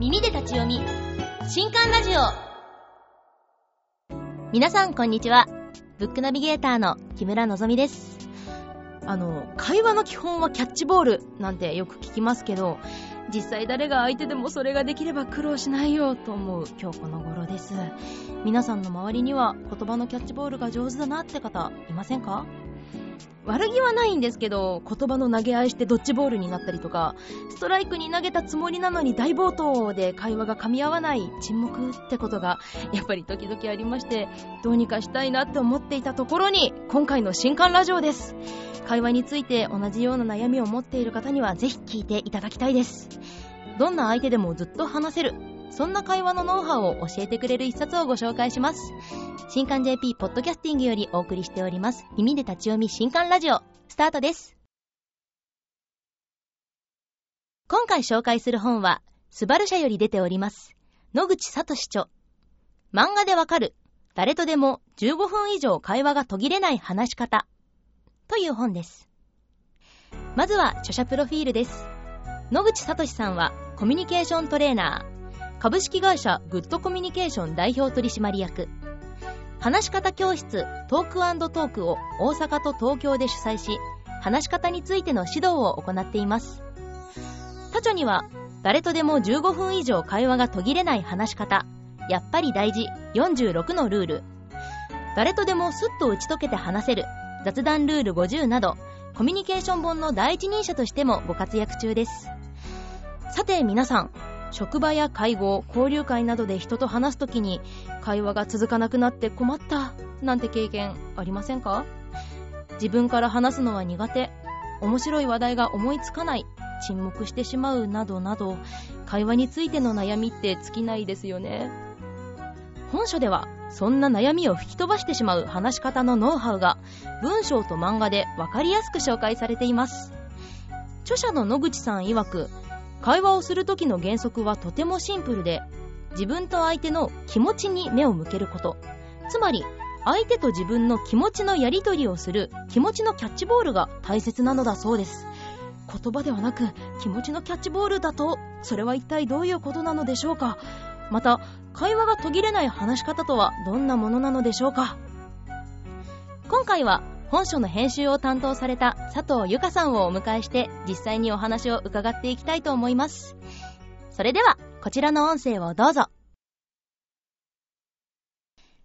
耳で立ち読み。新刊ラジオ。皆さんこんにちは。ブックナビゲーターの木村のぞみです。あの会話の基本はキャッチボールなんてよく聞きますけど実際誰が相手でもそれができれば苦労しないよと思う今日この頃です。皆さんの周りには言葉のキャッチボールが上手だなって方いませんか？悪気はないんですけど言葉の投げ合いしてドッジボールになったりとかストライクに投げたつもりなのに大暴投で会話が噛み合わない沈黙ってことがやっぱり時々ありましてどうにかしたいなって思っていたところに今回の新刊ラジオです。会話について同じような悩みを持っている方にはぜひ聞いていただきたいです。どんな相手でもずっと話せる。そんな会話のノウハウを教えてくれる一冊をご紹介します。新刊 JP ポッドキャスティングよりお送りしております。耳で立ち読み新刊ラジオ。スタートです。今回紹介する本はスバル社より出ております。野口聡著。漫画でわかる。誰とでも15分以上会話が途切れない話し方。という本です。まずは著者プロフィールです。野口聡さんはコミュニケーショントレーナー。株式会社グッドコミュニケーション代表取締役。話し方教室トークトークを大阪と東京で主催し話し方についての指導を行っています。他著には誰とでも15分以上会話が途切れない話し方。やっぱり大事。46のルール。誰とでもスッと打ち解けて話せる。雑談ルール50などコミュニケーション本の第一人者としてもご活躍中です。さて皆さん職場や会合交流会などで人と話すときに会話が続かなくなって困ったなんて経験ありませんか？自分から話すのは苦手面白い話題が思いつかない沈黙してしまうなどなど会話についての悩みって尽きないですよね。本書ではそんな悩みを吹き飛ばしてしまう話し方のノウハウが文章と漫画で分かりやすく紹介されています。著者の野口さん曰く会話をする時の原則はとてもシンプルで自分と相手の気持ちに目を向けること。つまり相手と自分の気持ちのやり取りをする気持ちのキャッチボールが大切なのだそうです。言葉ではなく気持ちのキャッチボールだとそれは一体どういうことなのでしょうか。また会話が途切れない話し方とはどんなものなのでしょうか。今回は本書の編集を担当された佐藤由香さんをお迎えして実際にお話を伺っていきたいと思いますそれではこちらの音声をどうぞ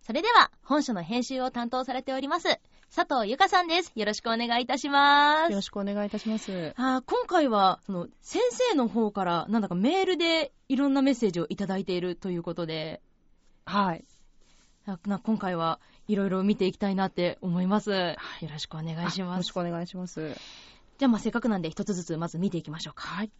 それでは本書の編集を担当されております佐藤由香さんです。よろしくお願いいたします。よろしくお願いいたします。あ今回は、その、先生の方から、なんだかメールでいろんなメッセージをいただいているということで、はい。な今回はいろいろ見ていきたいなって思います。よろしくお願いします。よろしくお願いします。じゃあ、まあ、せっかくなんで一つずつまず見ていきましょうか。はい。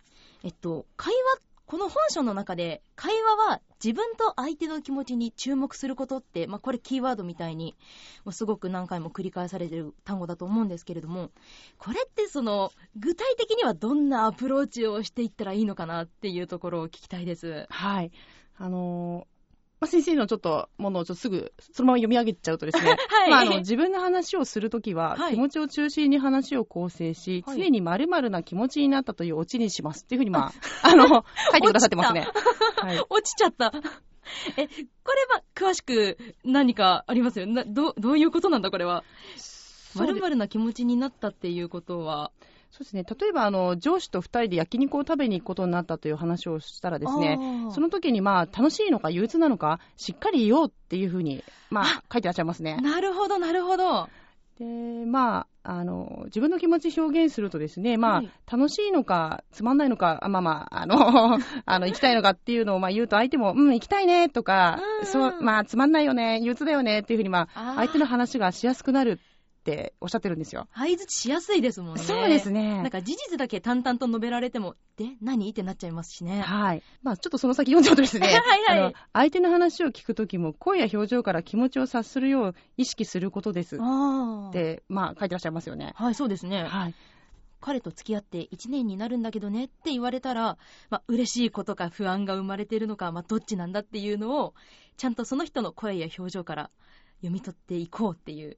えっと、会話この本書の中で会話は自分と相手の気持ちに注目することって、まあ、これキーワードみたいにもうすごく何回も繰り返されてる単語だと思うんですけれどもこれってその具体的にはどんなアプローチをしていったらいいのかなっていうところを聞きたいです。はいあのまあ、先生のちょっとものをちょっとすぐそのまま読み上げちゃうとですね、はい、まあ、あの自分の話をするときは、気持ちを中心に話を構成し、はい、常にまるな気持ちになったというオチにしますっていうふうに、まあ、あの、書いてくださってますね。はい、落ちちゃった。え、これは詳しく何かありますよ？などどういうことなんだこれは？まるな気持ちになったっていうことは。そうですね。例えばあの上司と2人で焼肉を食べに行くことになったという話をしたらですねその時にまあ楽しいのか憂鬱なのかしっかり言おうっていうふうに、まあ、書いてらっしゃいますね。なるほどなるほど。でまあ、あの自分の気持ち表現するとですね、まあ、はい、楽しいのかつまんないのか、まあまあ、あの あの行きたいのかっていうのをまあ言うと相手も、うん、行きたいねとか、そうまあ、つまんないよね、憂鬱だよねっていうふうに、まあ、相手の話がしやすくなるっておっしゃってるんですよ。相づちしやすいですもんね。そうですね。なんか事実だけ淡々と述べられても、で、何？ってなっちゃいますしね。はい。まあちょっとその先読んじゃうとですね、はいはい、相手の話を聞くときも、声や表情から気持ちを察するよう意識することです。って、まあ書いてらっしゃいますよね。はい、そうですね。はい。彼と付き合って1年になるんだけどねって言われたら、まあ、嬉しいことか不安が生まれてるのか、まあ、どっちなんだっていうのを、ちゃんとその人の声や表情から読み取っていこうっていう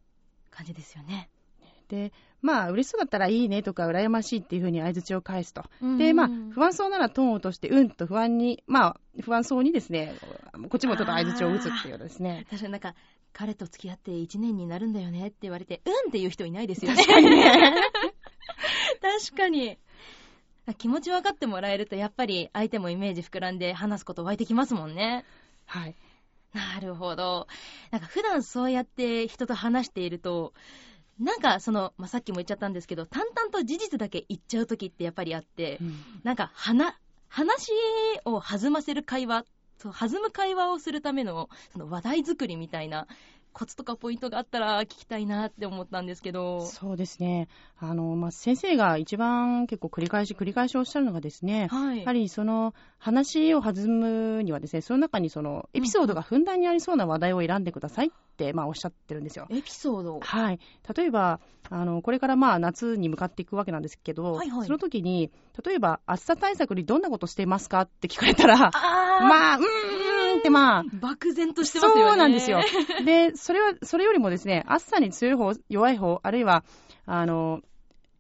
感じですよね。で、まあ、嬉しそうだったらいいねとか、羨ましいっていうふうに相槌を返すと。で、まあ、不安そうならトーンを落として、うんと不安に、まあ、不安そうにですね、こっちもちょっと相槌を打つっていうですね。確かになんか、彼と付き合って1年になるんだよねって言われて、うんっていう人いないですよね。確かにね。確かに。気持ち分かってもらえると、やっぱり相手もイメージ膨らんで話すこと湧いてきますもんね。はい。なるほど。なんか普段そうやって人と話していると、なんかその、まあ、さっきも言っちゃったんですけど、淡々と事実だけ言っちゃう時ってやっぱりあって、うんなんか話、話を弾ませる会話、そう弾む会話をするためのその話題作りみたいなコツとかポイントがあったら聞きたいなって思ったんですけど。そうですね。あの、まあ、先生が一番結構繰り返し繰り返しおっしゃるのがですね、はい。やはりその話を弾むにはですね、その中にそのエピソードがふんだんにありそうな話題を選んでくださいって、まあ、おっしゃってるんですよ。エピソード。はい。例えば、あの、これからまあ夏に向かっていくわけなんですけど、はいはいその時に、例えば暑さ対策にどんなことしてますかって聞かれたら、あー、まあ、うーんってまあ、漠然としてますよね。そうなんですよ。で、それは、それよりもですね、暑さに強い方、弱い方、あるいは、あの、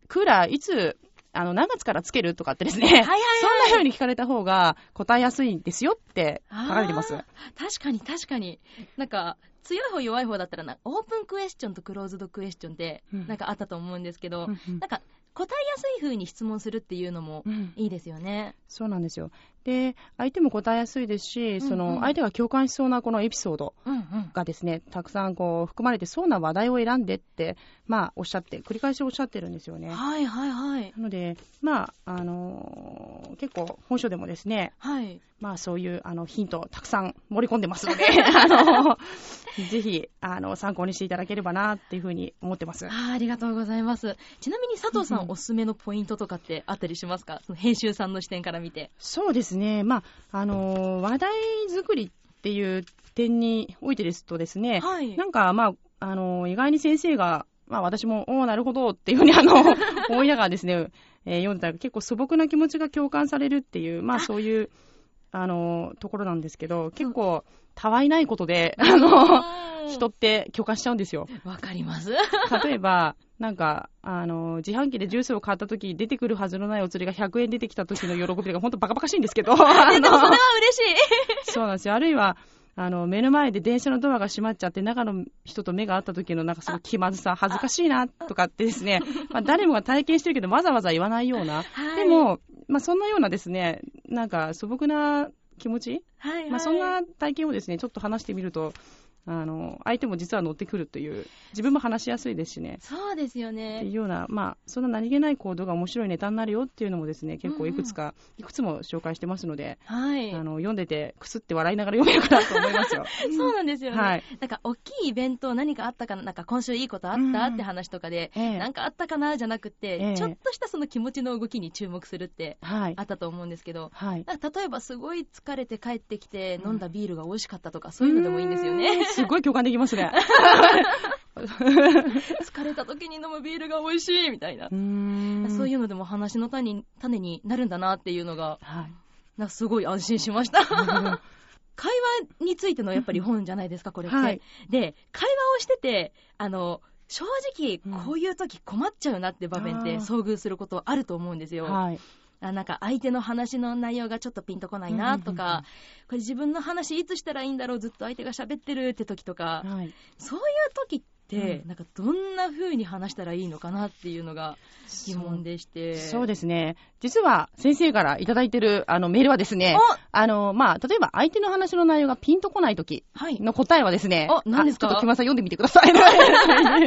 クーラーいつ、あの、何月からつけるとかってですね、はいはいはいそんな風に聞かれた方が答えやすいんですよって書かれてます。確かに確かに。なんか、強い方弱い方だったらな、オープンクエスチョンとクローズドクエスチョンって、うんなんかあったと思うんですけど、うんうんなんか、答えやすい風に質問するっていうのもうんいいですよね。そうなんですよ。で、相手も答えやすいですし、そうんうんの、相手が共感しそうなこのエピソードうんうん。がですね、たくさんこう、含まれてそうな話題を選んでって、まあ、おっしゃって、繰り返しおっしゃってるんですよね。はいはいはい。なので、まあ、あのー結構、本書でもですね、はい。まあそういうあのヒントをたくさん盛り込んでますので、あの、ぜひ、あの、参考にしていただければなっていうふうに思ってます。あーありがとうございます。ちなみに佐藤さうんうんんおすすめのポイントとかってあったりしますか？その編集さんの視点から見て。そうですね、まあ、あの、話題作りっていう点においてですとですね、はい。なんか、まあ、あの、意外に先生が、まあ私も、おおなるほどっていうふうにあの、思いながらですね、えー読んでたら結構素朴な気持ちが共感されるっていう、まああそういう、あの、ところなんですけど、結構、たわいないことで、あの、うん人って共感しちゃうんですよ。わかります。例えば、なんか、あの、自販機でジュースを買った時出てくるはずのないお釣りが100円出てきた時の喜びが本当バカバカしいんですけど、あでもそれのは嬉しい。そうなんですよ。あるいは、あの、目の前で電車のドアが閉まっちゃって、中の人と目が合った時のなんかすごい気まずさ、恥ずかしいな、とかってですね、まあ誰もが体験してるけど、わざわざ言わないような、はいで、も、まあそんなようなですね、なんか素朴な気持ち、はいはい、まあそんな体験をですね、ちょっと話してみると、あの、相手も実は乗ってくるという、自分も話しやすいですしね。そうですよっていうね。ような、まあ、そんな何気ない行動が面白いネタになるよっていうのもですね、結構いくつか、いくつも紹介してますので、はい。あの、読んでて、くすって笑いながら読めるかなと思いますよ。そうなんですよね。はい。なんか、大きいイベント何かあったかな、なんか今週いいことあった、うんって話とかで、ええなんかあったかなじゃなくて、ええちょっとしたその気持ちの動きに注目するってはいあ。ったと思うんですけど、はい。例えばすごい疲れて帰ってきて飲んだビールが美味しかったとか、そういうのでもいいんですよねん。すごい共感できますね。疲れた時に飲むビールが美味しいみたいな。そういううのでも話の種に種になるんだなっていうのが、はい。なんかすごい安心しました。会話についてのやっぱり本じゃないですか、これって。はいで、会話をしてて、あの、正直うん、こういう時困っちゃうなって場面って遭遇することあると思うんですよ。はい。あなんか相手の話の内容がちょっとピンとこないなとうんうんうんうんか、これ自分の話いつしたらいいんだろう、ずっと相手が喋ってるって時とか、はい。そういう時って、うんなんかどんな風に話したらいいのかなっていうのが疑問でして。そうですね。実は、先生からいただいてる、あの、メールはですね、おあの、まあ、例えば相手の話の内容がピンとこないときはい。の答えはですね、あ何ですか？ちょっと木村さん読んでみてください。じゃあ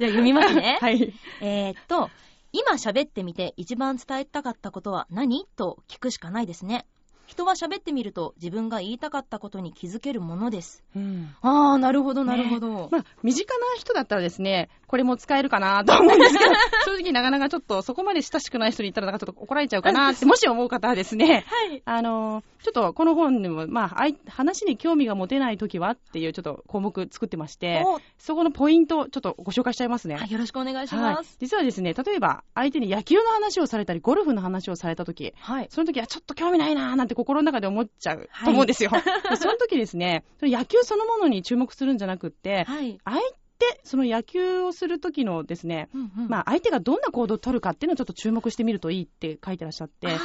読みますね。はい。えーっと、今喋ってみて一番伝えたかったことは何？と聞くしかないですね。人は喋ってみると自分が言いたかったことに気づけるものです。うんあー、なるほど、なるほど。まあ、身近な人だったらですね、これも使えるかなと思うんですけど、正直なかなかちょっとそこまで親しくない人に言ったらなんかちょっと怒られちゃうかなって、もし思う方はですね、はい。あの、ちょっとこの本でも、まああい、話に興味が持てないときはっていうちょっと項目作ってまして、おそこのポイントちょっとご紹介しちゃいますね。はい、よろしくお願いしはいます。実はですね、例えば相手に野球の話をされたり、ゴルフの話をされたとき、はい。その時はちょっと興味ないなーなんて心の中で思っちゃうはいと思うんですよ。でその時ですね、野球そのものに注目するんじゃなくって、はい。相って、その野球をするときのですね、うんうんまあ、相手がどんな行動を取るかっていうのをちょっと注目してみるといいって書いてらっしゃって、例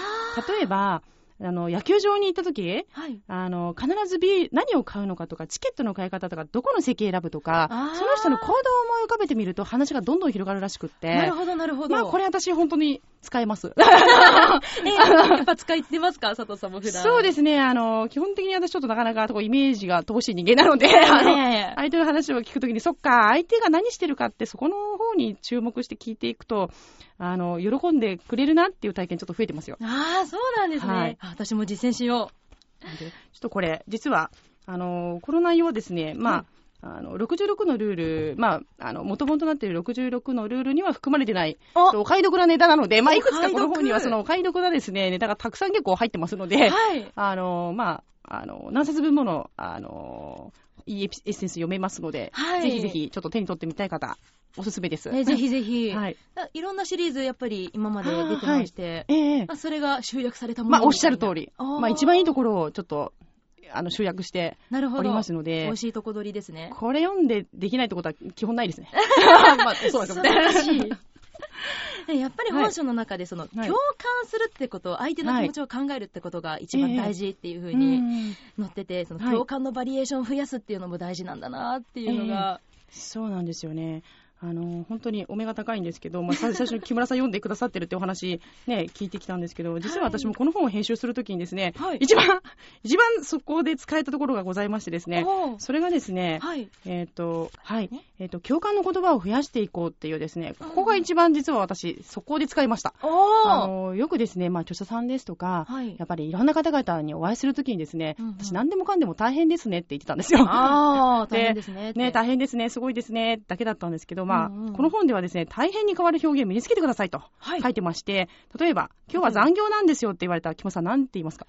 えば、あの、野球場に行ったとき、はい。あの、必ずビール、何を買うのかとか、チケットの買い方とか、どこの席選ぶとかその人の行動を思い浮かべてみると話がどんどん広がるらしくって。なるほど、なるほど。まあ、これ私本当に使えます。え、やっぱ使ってますか？佐藤さんも普段。そうですね、あの、基本的に私ちょっとなかなかイメージが乏しい人間なので、ねあの、相手の話を聞くときに、そっか、相手が何してるかって、そこの方に注目して聞いていくと、あの、喜んでくれるなっていう体験ちょっと増えてますよ。ああ、そうなんですね。はいあ私も実践しよでちょっとこれ、実は、あの、この内容はですね、まあ、あの、66のルール、まあ、あの、元々となっている66のルールには含まれてない、う。お買い得なネタなので、まあ、おいくつかこの本にはそのお買い得なですね、ネタがたくさん結構入ってますので、はい。あの、まあ、あの、何冊分もの、あの、いいエッセンス読めますので、はいぜひぜひちょっと手に取ってみたい方、おすすめです。ね、ぜひぜひ。はい。あいろんなシリーズやっぱり今まで出てまして、ええまあ、それが集約されたものまあ、おっしゃる通り。まあ、一番いいところをちょっと、あの、集約してなるほど。おりますの美で味、しいとこ取りですね。これ読んでできないってことは基本ないですね。まあ、そうですね。ね やっぱり本書の中でその、はい共感するってこと、相手の気持ちを考えるってことが一番大事っていう風にうん載ってて、そのはい共感のバリエーションを増やすっていうのも大事なんだなっていうのが、そうなんですよね。あの、本当にお目が高いんですけど、まあ、最 最初に木村さん読んでくださってるってお話、ね、聞いてきたんですけど、実は私もこの本を編集するときにですね、はい。一番、一番そこで使えたところがございましてですね、それがですね、はい。えっ、と、はい。ね、えっ、と、共感の言葉を増やしていこうっていうですね、ここが一番実は私、そこで使いました。あの、よくですね、まあ、著者さんですとか、はい。やっぱりいろんな方々にお会いするときにですね、うんうん。私何でもかんでも大変ですねって言ってたんですよ。ああ、で大変ですね。ね、大変ですね、すごいですね、だけだったんですけど、まあ、うんうん。この本ではですね、大変に変わる表現を身につけてくださいとはい。書いてまして、例えば、今日は残業なんですよって言われたら、木本さん、なんて言いますか？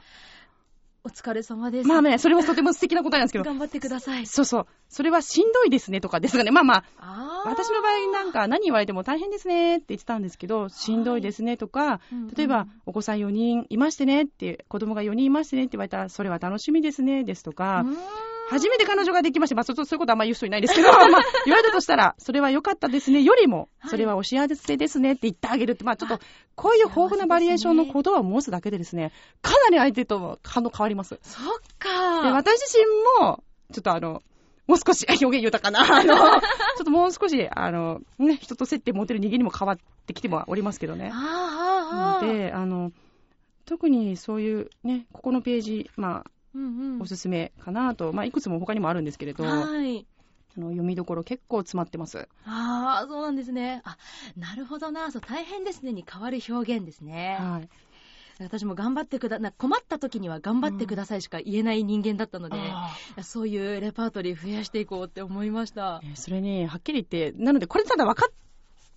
お疲れ様です。まあね、それはとても素敵な答えなんですけど、頑張ってください。そうそう、それはしんどいですねとかですがね、まあまあ、あー。私の場合なんか何言われても大変ですねって言ってたんですけど、しんどいですねとか、うんうん。例えばお子さん4人いましてねって、子供が4人いましてねって言われたら、それは楽しみですねですとか、初めて彼女ができまして、まあ、そうそういうことはあんまり言う人いないですけど、まあ、言われたとしたら、それは良かったですね、よりも、はい。それはお幸せですね。って言ってあげるって、まあ、ちょっと、こういう豊富なバリエーションの言葉を持つだけでですね、かなり相手と反応変わります。そっか。で、私自身も、ちょっとあの、もう少し、表現豊かな、あの、ちょっともう少し、あの、ね、人と接点持てる人間にも変わってきてはおりますけどね。あーあーあー。で、あの、特にそういうね、ここのページ、まあ、おすすめかなと、まあ、いくつも他にもあるんですけれど、はい。あの読みどころ結構詰まってます。ああ、そうなんですね。あ、なるほどな。そう、大変ですねに変わる表現ですね。はい。私も頑張ってくだ、な困った時には頑張ってくださいしか言えない人間だったので、あそういうレパートリー増やしていこうって思いました。ーそれに、はっきり言って、なので、これただ分かっ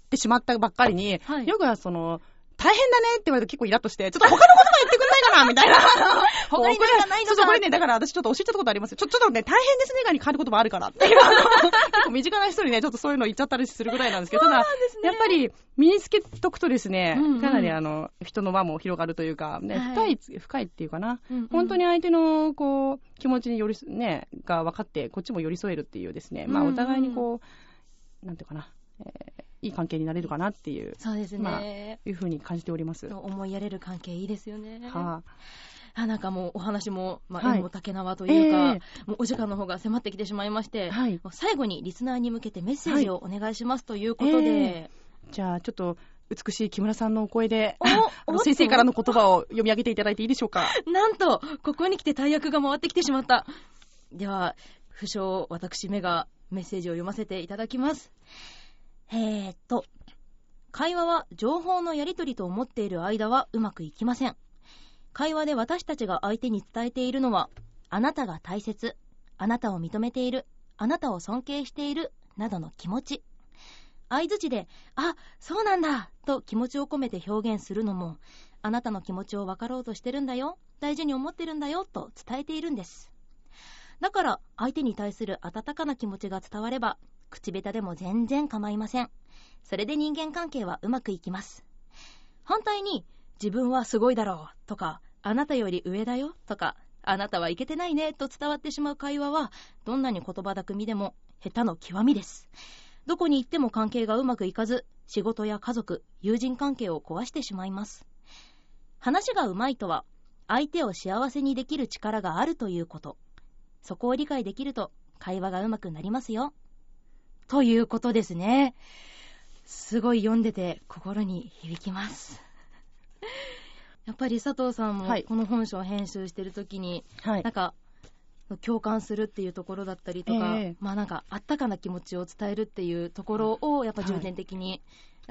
てしまったばっかりに、はいよくはその、大変だねって言われると結構イラッとして、ちょっと他の言葉言ってくんないかなみたいな。他になんかないのかそうそう、これね、だから私ちょっと教えたことありますよ。ちょ、ちょっとね、大変ですねがに変わる言葉あるからっていう。結構身近な人にね、ちょっとそういうの言っちゃったりするぐらいなんですけど、ただ、ねやっぱり身につけとくとですね、うんうんかなりあの、人の輪も広がるというか、ね、はい深い、深いっていうかな。うんうん本当に相手の、こう、気持ちに寄り添、ね、が分かって、こっちも寄り添えるっていうですね、まあ、うんうんお互いにこう、なんていうかな、えーいい関係になれるかなっていう、そうですまあね。いうふうに感じております。は思いやれる関係いいですよね。あ、あなんかもうお話も、まあ、はい縁も竹縄というか、えもうお時間の方が迫ってきてしまいまして、はい最後にリスナーに向けてメッセージをお願いしますということで、えじゃあ、ちょっと、美しい木村さんのお声で、お先生からの言葉を読み上げていただいていいでしょうか？なんと、ここに来て大役が回ってきてしまった。では、不詳、私めがメッセージを読ませていただきます。えーっと、会話は情報のやり取りと思っている間はうまくいきません。会話で私たちが相手に伝えているのは、あなたが大切、あなたを認めている、あなたを尊敬している、などの気持ち。相づちで、あ、そうなんだ、と気持ちを込めて表現するのも、あなたの気持ちを分かろうとしてるんだよ、大事に思ってるんだよ、と伝えているんです。だから、相手に対する温かな気持ちが伝われば、口下手でも全然構いません。それで人間関係はうまくいきます。反対に、自分はすごいだろう、とか、あなたより上だよ、とか、あなたはいけてないね、と伝わってしまう会話は、どんなに言葉巧みでも、下手の極みです。どこに行っても関係がうまくいかず、仕事や家族、友人関係を壊してしまいます。話がうまいとは、相手を幸せにできる力があるということ。そこを理解できると、会話がうまくなりますよ。ということですね。すごい読んでて心に響きます。やっぱり佐藤さんもこの本書を編集してるときに、はい、なんか共感するっていうところだったりとか、えー、まあなんかあったかな気持ちを伝えるっていうところをやっぱ重点的に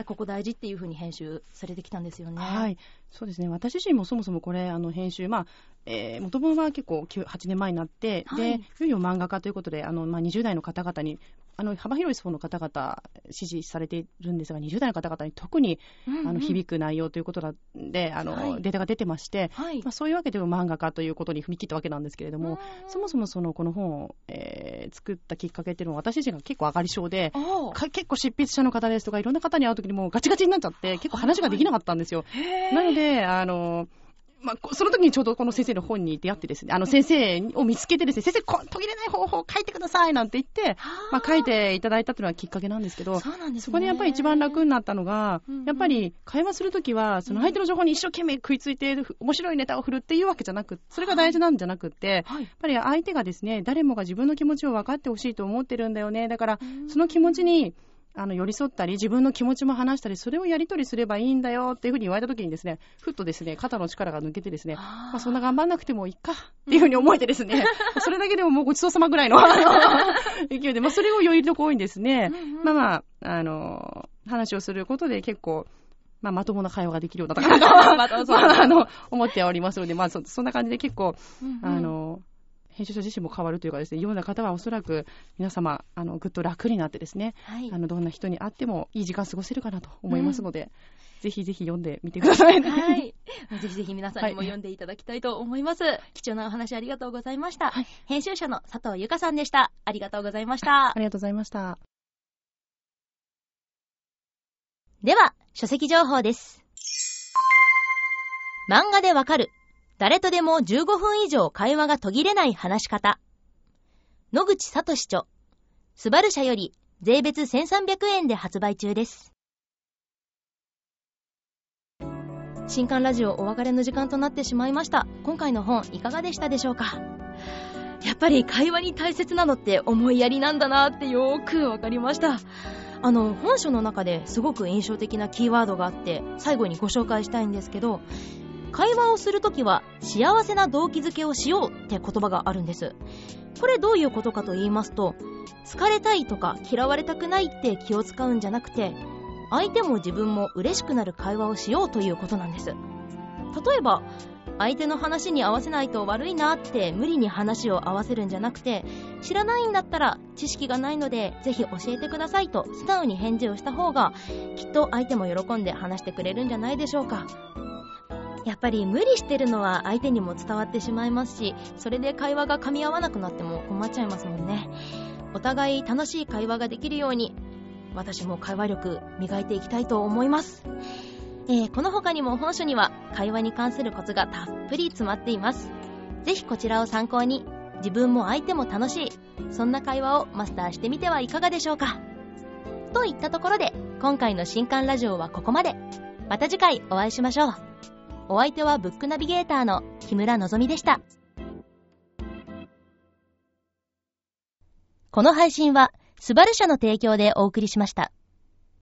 ここ大事っていうふうに編集されてきたんですよね。はい、そうですね。私自身もそもそもこれあの編集、まあ、えー、元々は結構8年前になって、はい、で、いよいよ漫画家ということで、あのまあ20代の方々にあの幅広い層の方々支持されているんですが、20代の方々に特に、うんうん、あの響く内容ということで、あの、はい、データが出てまして、はい、まあ、そういうわけでも漫画家ということに踏み切ったわけなんですけれども、そもそもそのこの本を、えー、作ったきっかけっていうのは、私自身が結構上がり症で、結構執筆者の方ですとか、いろんな方に会うときにもうガチガチになっちゃって、結構話ができなかったんですよ。なので、あの、まあ、その時にちょうどこの先生の本に出会ってですね、あの先生を見つけてですね、先生、こ途切れない方法を書いてくださいなんて言って、まあ、書いていただいたというのはきっかけなんですけど、そ、ね、こでやっぱり一番楽になったのが、うんうん、やっぱり会話するときは、その相手の情報に一生懸命食いついて、面白いネタを振るっていうわけじゃなく、それが大事なんじゃなくて、はい、やっぱり相手がですね、誰もが自分の気持ちを分かってほしいと思ってるんだよね。だから、その気持ちに、あの寄り添ったり、自分の気持ちも話したり、それをやり取りすればいいんだよっていうふうに言われたときにですね、ふっとですね、肩の力が抜けてですね、まあ、そんな頑張んなくてもいいかっていうふうに思えてですね、それだけでももうごちそうさまぐらいの 勢いで、まあ、それをよりとこ多いんですね。まあまあ、あの、話をすることで結構、まあ、まともな会話ができるようだったかな と、あの、思っておりますので、まあそ、そんな感じで結構、あの、編集者自身も変わるというかですね、読んだ方はおそらく皆様、あの、ぐっと楽になってですね、はい、あの、どんな人に会ってもいい時間過ごせるかなと思いますので、うん、ぜひぜひ読んでみてください、ね。はい。ぜひぜひ皆さんにも読んでいただきたいと思います。はい、貴重なお話ありがとうございました。はい、編集者の佐藤由香さんでした。ありがとうございました。ありがとうございました。では、書籍情報です。漫画でわかる誰とでも15分以上会話が途切れない話し方。野口聡著。スバル社より税別1300円で発売中です。新刊ラジオお別れの時間となってしまいました。今回の本いかがでしたでしょうか？やっぱり会話に大切なのって思いやりなんだなってよーくわかりました。あの、本書の中ですごく印象的なキーワードがあって、最後にご紹介したいんですけど、会話をするときは幸せな動機づけをしようって言葉があるんです。これどういうことかと言いますと、疲れたいとか嫌われたくないって気を使うんじゃなくて、相手も自分も嬉しくなる会話をしようということなんです。例えば、相手の話に合わせないと悪いなって無理に話を合わせるんじゃなくて、知らないんだったら知識がないのでぜひ教えてくださいと素直に返事をした方が、きっと相手も喜んで話してくれるんじゃないでしょうか。やっぱり無理してるのは相手にも伝わってしまいますし、それで会話が噛み合わなくなっても困っちゃいますもんね。お互い楽しい会話ができるように、私も会話力磨いていきたいと思います。えー、この他にも本書には会話に関するコツがたっぷり詰まっています。ぜひこちらを参考に、自分も相手も楽しい、そんな会話をマスターしてみてはいかがでしょうか。といったところで、今回の新刊ラジオはここまで。また次回お会いしましょう。お相手はブックナビゲーターの木村のぞみでした。この配信は、スバル社の提供でお送りしました。